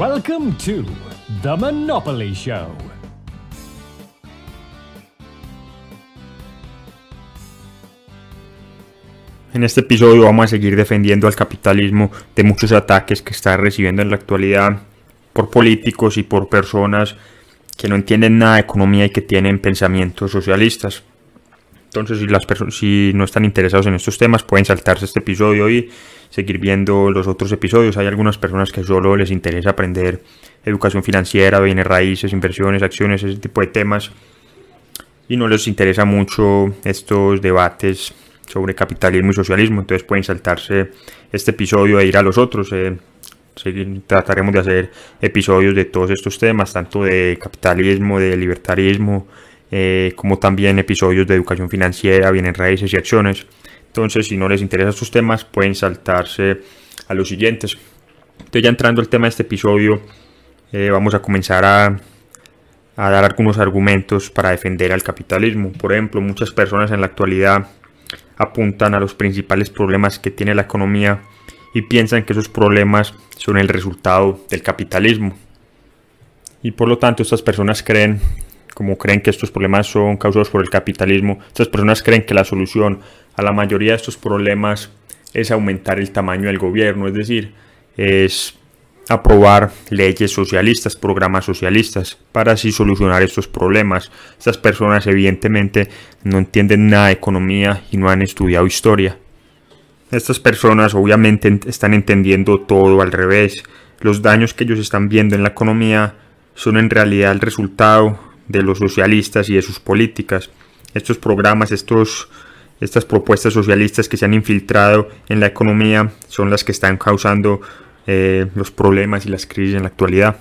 Welcome to The Monopoly Show. En este episodio vamos a seguir defendiendo al capitalismo de muchos ataques que está recibiendo en la actualidad por políticos y por personas que no entienden nada de economía y que tienen pensamientos socialistas. Entonces, si, las si no están interesados en estos temas, pueden saltarse este episodio y seguir viendo los otros episodios. Hay algunas personas que solo les interesa aprender educación financiera, bienes raíces, inversiones, acciones, ese tipo de temas. Y no les interesa mucho estos debates sobre capitalismo y socialismo. Entonces pueden saltarse este episodio e ir a los otros. Eh, trataremos de hacer episodios de todos estos temas, tanto de capitalismo, de libertarismo, eh, como también episodios de educación financiera, bienes raíces y acciones. Entonces, si no les interesan estos temas, pueden saltarse a los siguientes. Entonces, ya entrando al tema de este episodio, eh, vamos a comenzar a, a dar algunos argumentos para defender al capitalismo. Por ejemplo, muchas personas en la actualidad apuntan a los principales problemas que tiene la economía y piensan que esos problemas son el resultado del capitalismo. Y por lo tanto estas personas creen como creen que estos problemas son causados por el capitalismo, estas personas creen que la solución a la mayoría de estos problemas es aumentar el tamaño del gobierno, es decir, es aprobar leyes socialistas, programas socialistas, para así solucionar estos problemas. Estas personas evidentemente no entienden nada de economía y no han estudiado historia. Estas personas obviamente están entendiendo todo al revés. Los daños que ellos están viendo en la economía son en realidad el resultado de los socialistas y de sus políticas. Estos programas, estos, estas propuestas socialistas que se han infiltrado en la economía son las que están causando eh, los problemas y las crisis en la actualidad.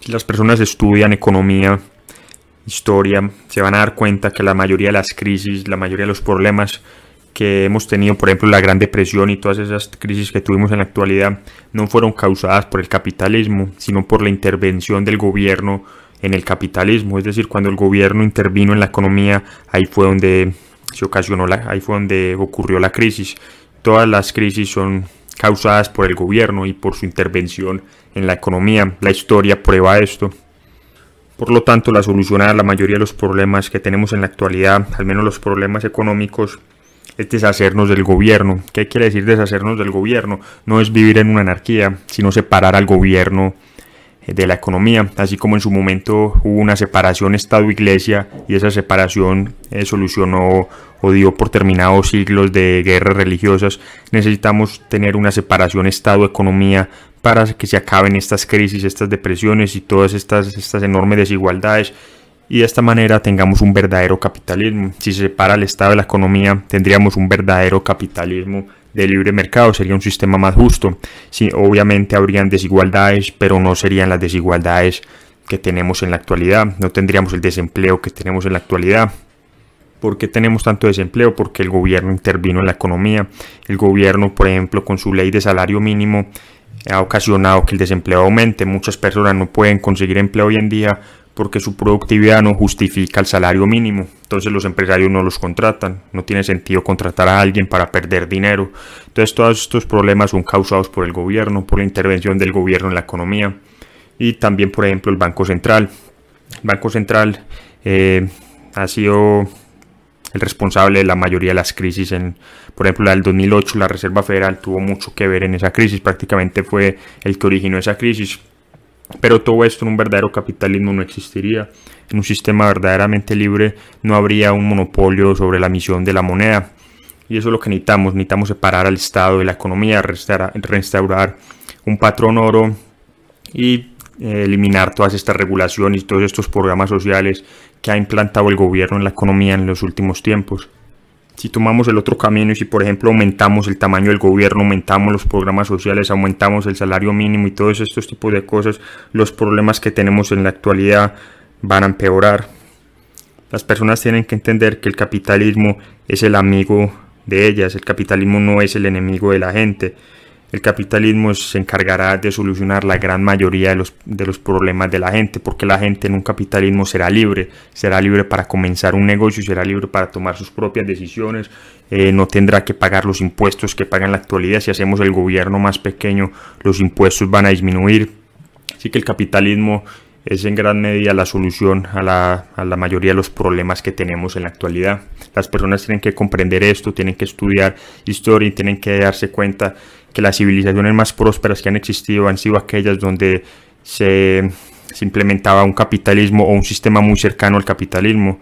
Si las personas estudian economía, historia, se van a dar cuenta que la mayoría de las crisis, la mayoría de los problemas que hemos tenido, por ejemplo, la Gran Depresión y todas esas crisis que tuvimos en la actualidad, no fueron causadas por el capitalismo, sino por la intervención del gobierno en el capitalismo, es decir, cuando el gobierno intervino en la economía, ahí fue donde se ocasionó la, ahí fue donde ocurrió la crisis. Todas las crisis son causadas por el gobierno y por su intervención en la economía. La historia prueba esto. Por lo tanto, la solución a la mayoría de los problemas que tenemos en la actualidad, al menos los problemas económicos, es deshacernos del gobierno. ¿Qué quiere decir deshacernos del gobierno? No es vivir en una anarquía, sino separar al gobierno de la economía, así como en su momento hubo una separación Estado-Iglesia y esa separación eh, solucionó o dio por terminados siglos de guerras religiosas, necesitamos tener una separación Estado-economía para que se acaben estas crisis, estas depresiones y todas estas, estas enormes desigualdades y de esta manera tengamos un verdadero capitalismo. Si se separa el Estado de la economía, tendríamos un verdadero capitalismo de libre mercado, sería un sistema más justo. Sí, obviamente habrían desigualdades, pero no serían las desigualdades que tenemos en la actualidad, no tendríamos el desempleo que tenemos en la actualidad. ¿Por qué tenemos tanto desempleo? Porque el gobierno intervino en la economía. El gobierno, por ejemplo, con su ley de salario mínimo, ha ocasionado que el desempleo aumente. Muchas personas no pueden conseguir empleo hoy en día porque su productividad no justifica el salario mínimo. Entonces los empresarios no los contratan. No tiene sentido contratar a alguien para perder dinero. Entonces todos estos problemas son causados por el gobierno, por la intervención del gobierno en la economía. Y también, por ejemplo, el Banco Central. El Banco Central eh, ha sido el responsable de la mayoría de las crisis. En, por ejemplo, la del 2008, la Reserva Federal tuvo mucho que ver en esa crisis. Prácticamente fue el que originó esa crisis pero todo esto en un verdadero capitalismo no existiría. En un sistema verdaderamente libre no habría un monopolio sobre la emisión de la moneda. Y eso es lo que necesitamos. Necesitamos separar al Estado de la economía, restaurar un patrón oro y eh, eliminar todas estas regulaciones y todos estos programas sociales que ha implantado el gobierno en la economía en los últimos tiempos. Si tomamos el otro camino y si por ejemplo aumentamos el tamaño del gobierno, aumentamos los programas sociales, aumentamos el salario mínimo y todos estos tipos de cosas, los problemas que tenemos en la actualidad van a empeorar. Las personas tienen que entender que el capitalismo es el amigo de ellas, el capitalismo no es el enemigo de la gente. El capitalismo se encargará de solucionar la gran mayoría de los, de los, problemas de la gente, porque la gente en un capitalismo será libre, será libre para comenzar un negocio, será libre para tomar sus propias decisiones, eh, no tendrá que pagar los impuestos que paga en la actualidad. Si hacemos el gobierno más pequeño, los impuestos van a disminuir. Así que el capitalismo es en gran medida la solución a la, mayoría de los problemas que tenemos en la actualidad. Las personas tienen que comprender esto, tienen que estudiar historia y tienen que darse cuenta que las civilizaciones más prósperas que han existido han sido aquellas donde se, se implementaba un capitalismo o un sistema muy cercano al capitalismo.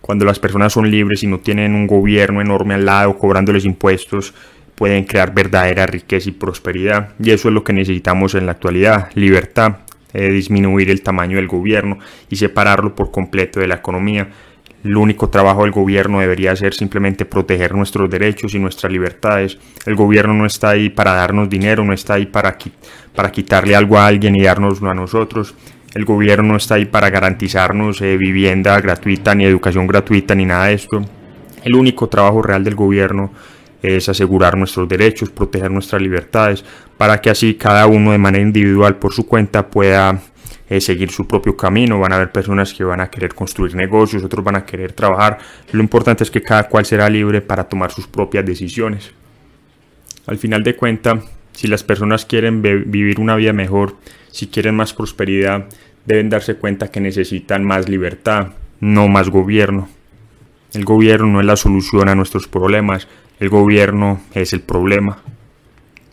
Cuando las personas son libres y no tienen un gobierno enorme al lado cobrándoles impuestos, pueden crear verdadera riqueza y prosperidad. Y eso es lo que necesitamos en la actualidad, libertad eh, disminuir el tamaño del gobierno y separarlo por completo de la economía. El único trabajo del gobierno debería ser simplemente proteger nuestros derechos y nuestras libertades. El gobierno no está ahí para darnos dinero, no está ahí para, para quitarle algo a alguien y dárnoslo a nosotros. El gobierno no está ahí para garantizarnos eh, vivienda gratuita, ni educación gratuita, ni nada de esto. El único trabajo real del gobierno es asegurar nuestros derechos, proteger nuestras libertades, para que así cada uno de manera individual por su cuenta pueda eh, seguir su propio camino. Van a haber personas que van a querer construir negocios, otros van a querer trabajar. Lo importante es que cada cual será libre para tomar sus propias decisiones. Al final de cuentas, si las personas quieren vivir una vida mejor, si quieren más prosperidad, deben darse cuenta que necesitan más libertad, no más gobierno. El gobierno no es la solución a nuestros problemas, el gobierno es el problema.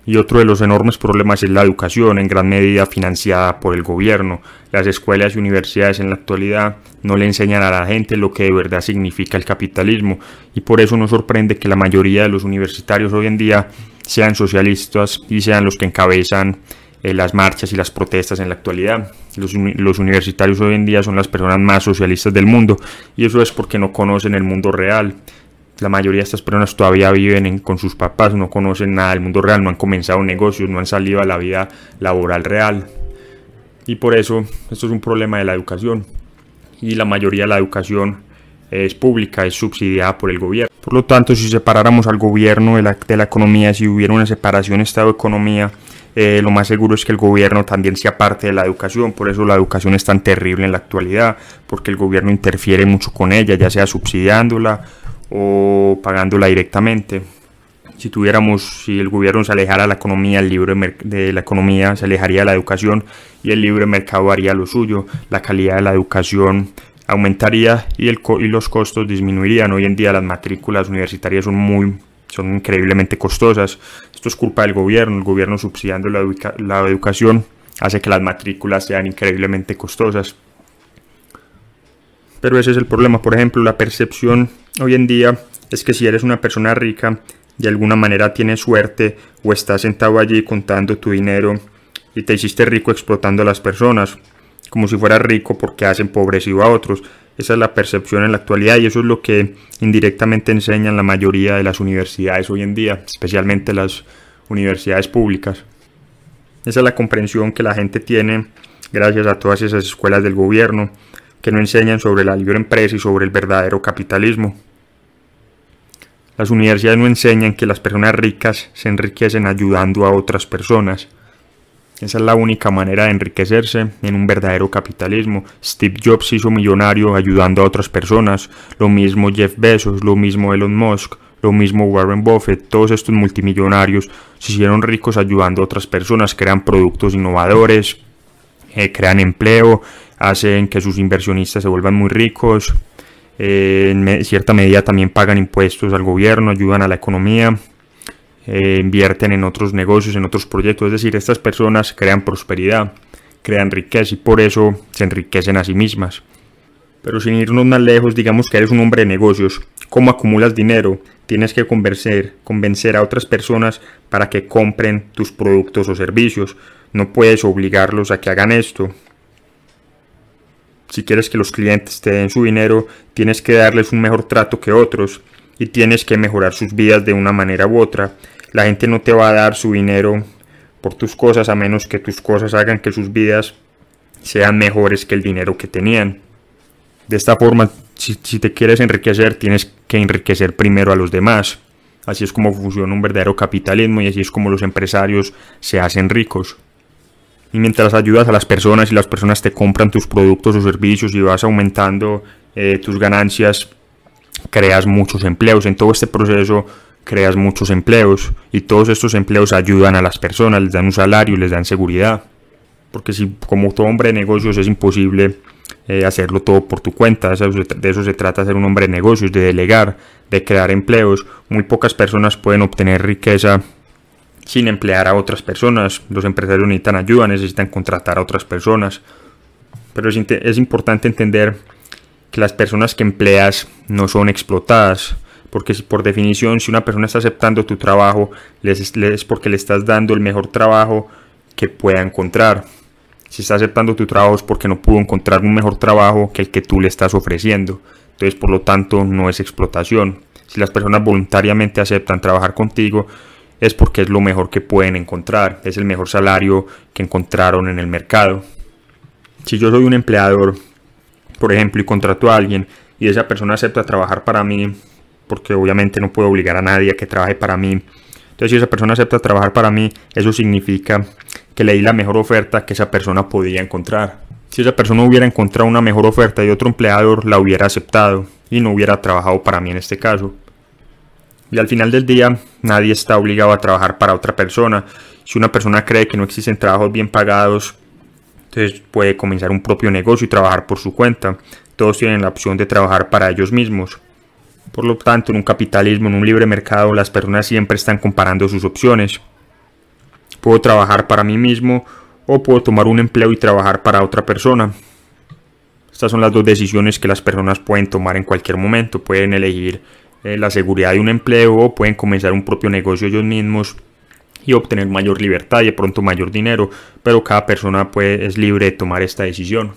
Y otro de los enormes problemas es la educación, en gran medida financiada por el gobierno. Las escuelas y universidades en la actualidad no le enseñan a la gente lo que de verdad significa el capitalismo. Y por eso nos sorprende que la mayoría de los universitarios hoy en día sean socialistas y sean los que encabezan eh, las marchas y las protestas en la actualidad. Los, los, universitarios hoy en día son las personas más socialistas del mundo y eso es porque no conocen el mundo real la mayoría de estas personas todavía viven con sus papás, no conocen nada del mundo real, no han comenzado negocios, no han salido a la vida laboral real. Y por eso esto es un problema de la educación. Y la mayoría de la educación es pública, es subsidiada por el gobierno. Por lo tanto, si separáramos al gobierno de la, de la economía, si hubiera una separación Estado-economía, eh, lo más seguro es que el gobierno también sea parte de la educación, por eso la educación es tan terrible en la actualidad, porque el gobierno interfiere mucho con ella, ya sea subsidiándola o pagándola directamente. Si tuviéramos, si el gobierno se alejara de la economía, el libre de la economía se alejaría de la educación y el libre mercado haría lo suyo, la calidad de la educación aumentaría y, el y los costos disminuirían. Hoy en día las matrículas universitarias son muy son increíblemente costosas. Esto es culpa del gobierno, el gobierno subsidiando la, la educación hace que las matrículas sean increíblemente costosas. Pero ese es el problema, por ejemplo, la percepción hoy en día es que si eres una persona rica, de alguna manera tienes suerte o estás sentado allí contando tu dinero y te hiciste rico explotando a las personas, como si fueras rico porque has empobrecido a otros. Esa es la percepción en la actualidad y eso es lo que indirectamente enseñan la mayoría de las universidades hoy en día, especialmente las universidades públicas. Esa es la comprensión que la gente tiene gracias a todas esas escuelas del gobierno que no enseñan sobre la libre empresa y sobre el verdadero capitalismo. Las universidades no enseñan que las personas ricas se enriquecen ayudando a otras personas. Esa es la única manera de enriquecerse en un verdadero capitalismo. Steve Jobs hizo millonario ayudando a otras personas, lo mismo Jeff Bezos, lo mismo Elon Musk, lo mismo Warren Buffett, todos estos multimillonarios se hicieron ricos ayudando a otras personas, crean productos innovadores, eh, crean empleo, hacen que sus inversionistas se vuelvan muy ricos, eh, en cierta medida también pagan impuestos al gobierno, ayudan a la economía, eh, invierten en otros negocios, en otros proyectos, es decir, estas personas crean prosperidad, crean riqueza y por eso se enriquecen a sí mismas. Pero sin irnos más lejos, digamos que eres un hombre de negocios, ¿cómo acumulas dinero? Tienes que convencer, convencer a otras personas para que compren tus productos o servicios. No puedes obligarlos a que hagan esto, si quieres que los clientes te den su dinero, tienes que darles un mejor trato que otros y tienes que mejorar sus vidas de una manera u otra. La gente no te va a dar su dinero por tus cosas a menos que tus cosas hagan que sus vidas sean mejores que el dinero que tenían. De esta forma, si, te quieres enriquecer, tienes que enriquecer primero a los demás. Así es como funciona un verdadero capitalismo y así es como los empresarios se hacen ricos. Y mientras ayudas a las personas y las personas te compran tus productos o servicios y vas aumentando eh, tus ganancias, creas muchos empleos. En todo este proceso creas muchos empleos y todos estos empleos ayudan a las personas, les dan un salario, les dan seguridad. porque si como todo hombre de negocios es imposible eh, hacerlo todo por tu cuenta, de eso se trata ser un hombre de negocios, de delegar, de crear empleos, muy pocas personas pueden obtener riqueza sin emplear a otras personas, los empresarios necesitan ayuda, necesitan contratar a otras personas, pero es, es importante entender que las personas que empleas no son explotadas, porque por definición si una persona está aceptando tu trabajo es porque le estás dando el mejor trabajo que pueda encontrar. Si está aceptando tu trabajo es porque no pudo encontrar un mejor trabajo que el que tú le estás ofreciendo. Entonces, por lo tanto, no es explotación. Si las personas voluntariamente aceptan trabajar contigo, es porque es lo mejor que pueden encontrar, es el mejor salario que encontraron en el mercado. Si yo soy un empleador, por ejemplo, y contrato a alguien y esa persona acepta trabajar para mí, porque obviamente no puedo obligar a nadie a que trabaje para mí. Entonces, si esa persona acepta trabajar para mí, eso significa que le di la mejor oferta que esa persona podía encontrar. Si esa persona hubiera encontrado una mejor oferta y otro empleador la hubiera aceptado y no hubiera trabajado para mí en este caso. Y al final del día, nadie está obligado a trabajar para otra persona. Si una persona cree que no existen trabajos bien pagados, entonces puede comenzar un propio negocio y trabajar por su cuenta. Todos tienen la opción de trabajar para ellos mismos. Por lo tanto, en un capitalismo, en un libre mercado, las personas siempre están comparando sus opciones. Puedo trabajar para mí mismo o puedo tomar un empleo y trabajar para otra persona. Estas son las dos decisiones que las personas pueden tomar en cualquier momento. Pueden elegir eh, la seguridad de un empleo pueden comenzar un propio negocio ellos mismos y obtener mayor libertad y de pronto mayor dinero, pero cada persona puede, es libre de tomar esta decisión.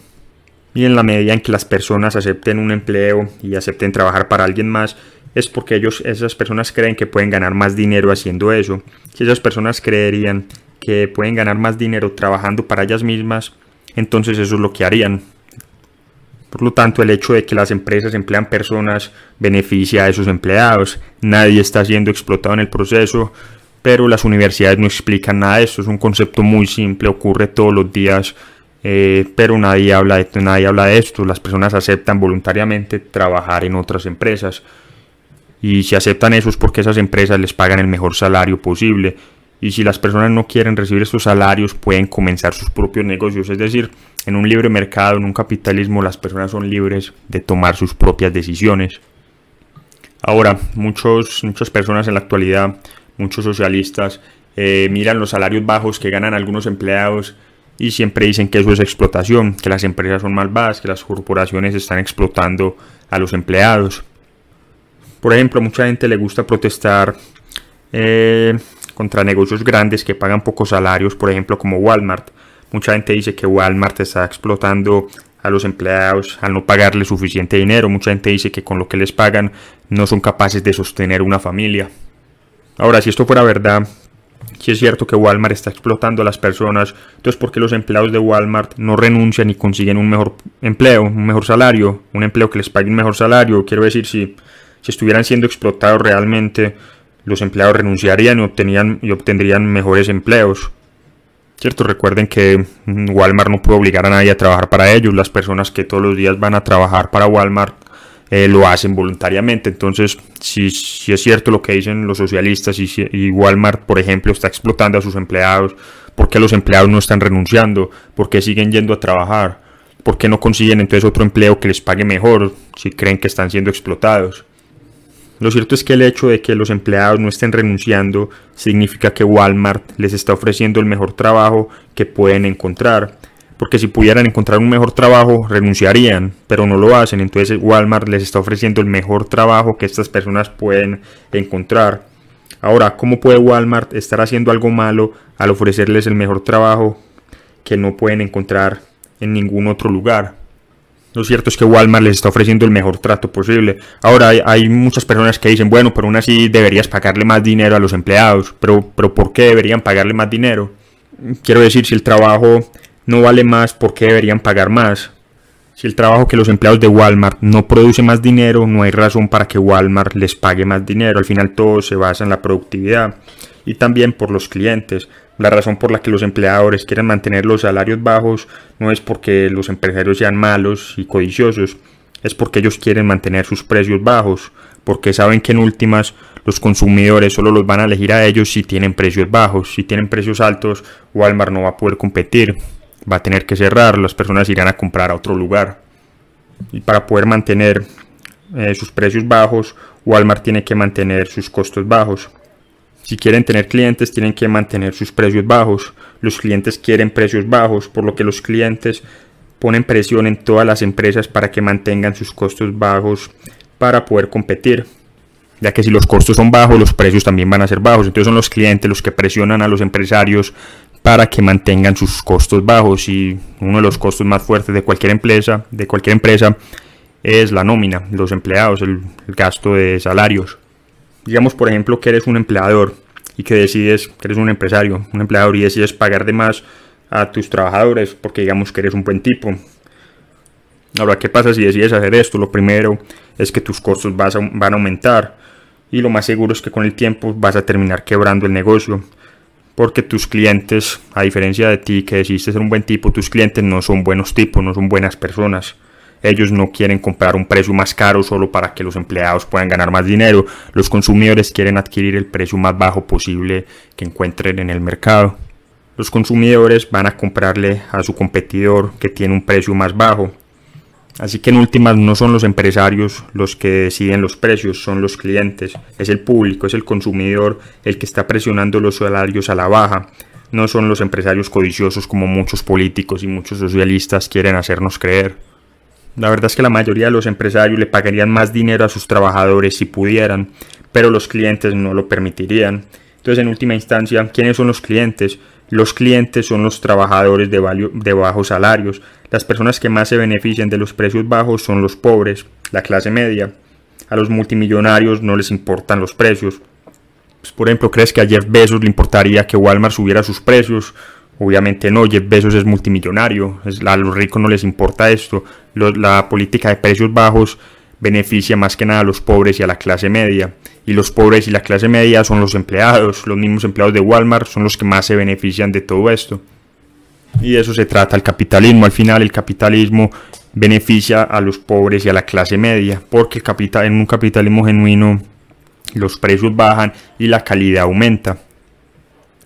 Y en la medida en que las personas acepten un empleo y acepten trabajar para alguien más, es porque ellos, esas personas creen que pueden ganar más dinero haciendo eso. Si esas personas creerían que pueden ganar más dinero trabajando para ellas mismas, entonces eso es lo que harían. Por lo tanto, el hecho de que las empresas emplean personas beneficia a esos empleados. Nadie está siendo explotado en el proceso, pero las universidades no explican nada de esto. Es un concepto muy simple, ocurre todos los días eh, pero nadie habla, de, nadie habla de esto. Las personas aceptan voluntariamente trabajar en otras empresas. Y si aceptan eso es porque esas empresas les pagan el mejor salario posible. Y si las personas no quieren recibir estos salarios, pueden comenzar sus propios negocios. Es decir, en un libre mercado, en un capitalismo, las personas son libres de tomar sus propias decisiones. Ahora, muchos, muchas personas en la actualidad, muchos socialistas, eh, miran los salarios bajos que ganan algunos empleados y siempre dicen que eso es explotación, que las empresas son malvadas, que las corporaciones están explotando a los empleados. Por ejemplo, mucha gente le gusta protestar eh, contra negocios grandes que pagan pocos salarios, por ejemplo como Walmart. Mucha gente dice que Walmart está explotando a los empleados al no pagarle suficiente dinero. Mucha gente dice que con lo que les pagan no son capaces de sostener una familia. Ahora, si esto fuera verdad, si es cierto que Walmart está explotando a las personas, entonces ¿por qué los empleados de Walmart no renuncian y consiguen un mejor empleo, un mejor salario, un empleo que les pague un mejor salario? Quiero decir, si, si estuvieran siendo explotados realmente, los empleados renunciarían y, obtenían, y obtendrían mejores empleos. ¿Cierto? Recuerden que Walmart no puede obligar a nadie a trabajar para ellos. Las personas que todos los días van a trabajar para Walmart eh, lo hacen voluntariamente. Entonces, si, si, es cierto lo que dicen los socialistas y, y, Walmart, por ejemplo, está explotando a sus empleados, ¿por qué los empleados no están renunciando? ¿Por qué siguen yendo a trabajar? ¿Por qué no consiguen entonces otro empleo que les pague mejor si creen que están siendo explotados? Lo cierto es que el hecho de que los empleados no estén renunciando significa que Walmart les está ofreciendo el mejor trabajo que pueden encontrar porque si pudieran encontrar un mejor trabajo renunciarían, pero no lo hacen, entonces Walmart les está ofreciendo el mejor trabajo que estas personas pueden encontrar. Ahora, ¿cómo puede Walmart estar haciendo algo malo al ofrecerles el mejor trabajo que no pueden encontrar en ningún otro lugar? Lo cierto es que Walmart les está ofreciendo el mejor trato posible. Ahora hay, muchas personas que dicen, bueno, pero aún así deberías pagarle más dinero a los empleados. Pero, pero ¿por qué deberían pagarle más dinero? Quiero decir, si el trabajo no vale más, ¿por qué deberían pagar más? Si el trabajo que los empleados de Walmart no produce más dinero, no hay razón para que Walmart les pague más dinero. Al final todo se basa en la productividad y también por los clientes. La razón por la que los empleadores quieren mantener los salarios bajos no es porque los empresarios sean malos y codiciosos, es porque ellos quieren mantener sus precios bajos, porque saben que en últimas los consumidores solo los van a elegir a ellos si tienen precios bajos, si tienen precios altos, Walmart no va a poder competir. va a tener que cerrar, las personas irán a comprar a otro lugar. Y para poder mantener eh, sus precios bajos, Walmart tiene que mantener sus costos bajos. Si quieren tener clientes, tienen que mantener sus precios bajos. Los clientes quieren precios bajos, por lo que los clientes ponen presión en todas las empresas para que mantengan sus costos bajos para poder competir. Ya que si los costos son bajos, los precios también van a ser bajos. Entonces son los clientes los que presionan a los empresarios para que mantengan sus costos bajos. Y uno de los costos más fuertes de cualquier empresa, de cualquier empresa, es la nómina, los empleados, el, el gasto de salarios. Digamos, por ejemplo, que eres un empleador y que decides, que eres un empresario, un empleador y decides pagar de más a tus trabajadores porque digamos que eres un buen tipo. Ahora, ¿qué pasa si decides hacer esto? Lo primero es que tus costos van a aumentar y lo más seguro es que con el tiempo vas a terminar quebrando el negocio porque tus clientes, a diferencia de ti que decidiste ser un buen tipo, tus clientes no son buenos tipos, no son buenas personas. Ellos no quieren comprar un precio más caro solo para que los empleados puedan ganar más dinero. Los consumidores quieren adquirir el precio más bajo posible que encuentren en el mercado. Los consumidores van a comprarle a su competidor que tiene un precio más bajo. Así que en últimas no son los empresarios los que deciden los precios, son los clientes, es el público, es el consumidor el que está presionando los salarios a la baja. No son los empresarios codiciosos como muchos políticos y muchos socialistas quieren hacernos creer. La verdad es que la mayoría de los empresarios le pagarían más dinero a sus trabajadores si pudieran, pero los clientes no lo permitirían. Entonces, en última instancia, ¿quiénes son los clientes? Los clientes son los trabajadores de, de bajos salarios. Las personas que más se benefician de los precios bajos son los pobres, la clase media. A los multimillonarios no les importan los precios. Pues, por ejemplo, ¿crees que a Jeff Bezos le importaría que Walmart subiera sus precios? Obviamente no, Jeff Bezos es multimillonario, a los ricos no les importa esto. la política de precios bajos beneficia más que nada a los pobres y a la clase media. Y los pobres y la clase media son los empleados, los mismos empleados de Walmart son los que más se benefician de todo esto. Y de eso se trata el capitalismo. Al final el capitalismo beneficia a los pobres y a la clase media, porque capital, en un capitalismo genuino los precios bajan y la calidad aumenta.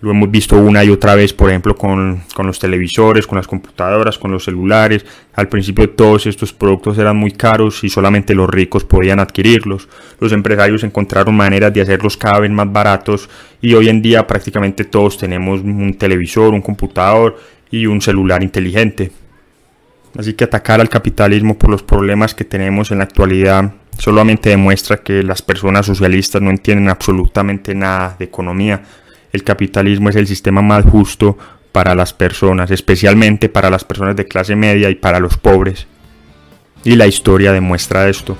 Lo hemos visto una y otra vez, por ejemplo, con, los televisores, con las computadoras, con los celulares. Al principio todos estos productos eran muy caros y solamente los ricos podían adquirirlos. Los empresarios encontraron maneras de hacerlos cada vez más baratos y hoy en día prácticamente todos tenemos un televisor, un computador y un celular inteligente. Así que atacar al capitalismo por los problemas que tenemos en la actualidad solamente demuestra que las personas socialistas no entienden absolutamente nada de economía el capitalismo es el sistema más justo para las personas, especialmente para las personas de clase media y para los pobres. Y la historia demuestra esto.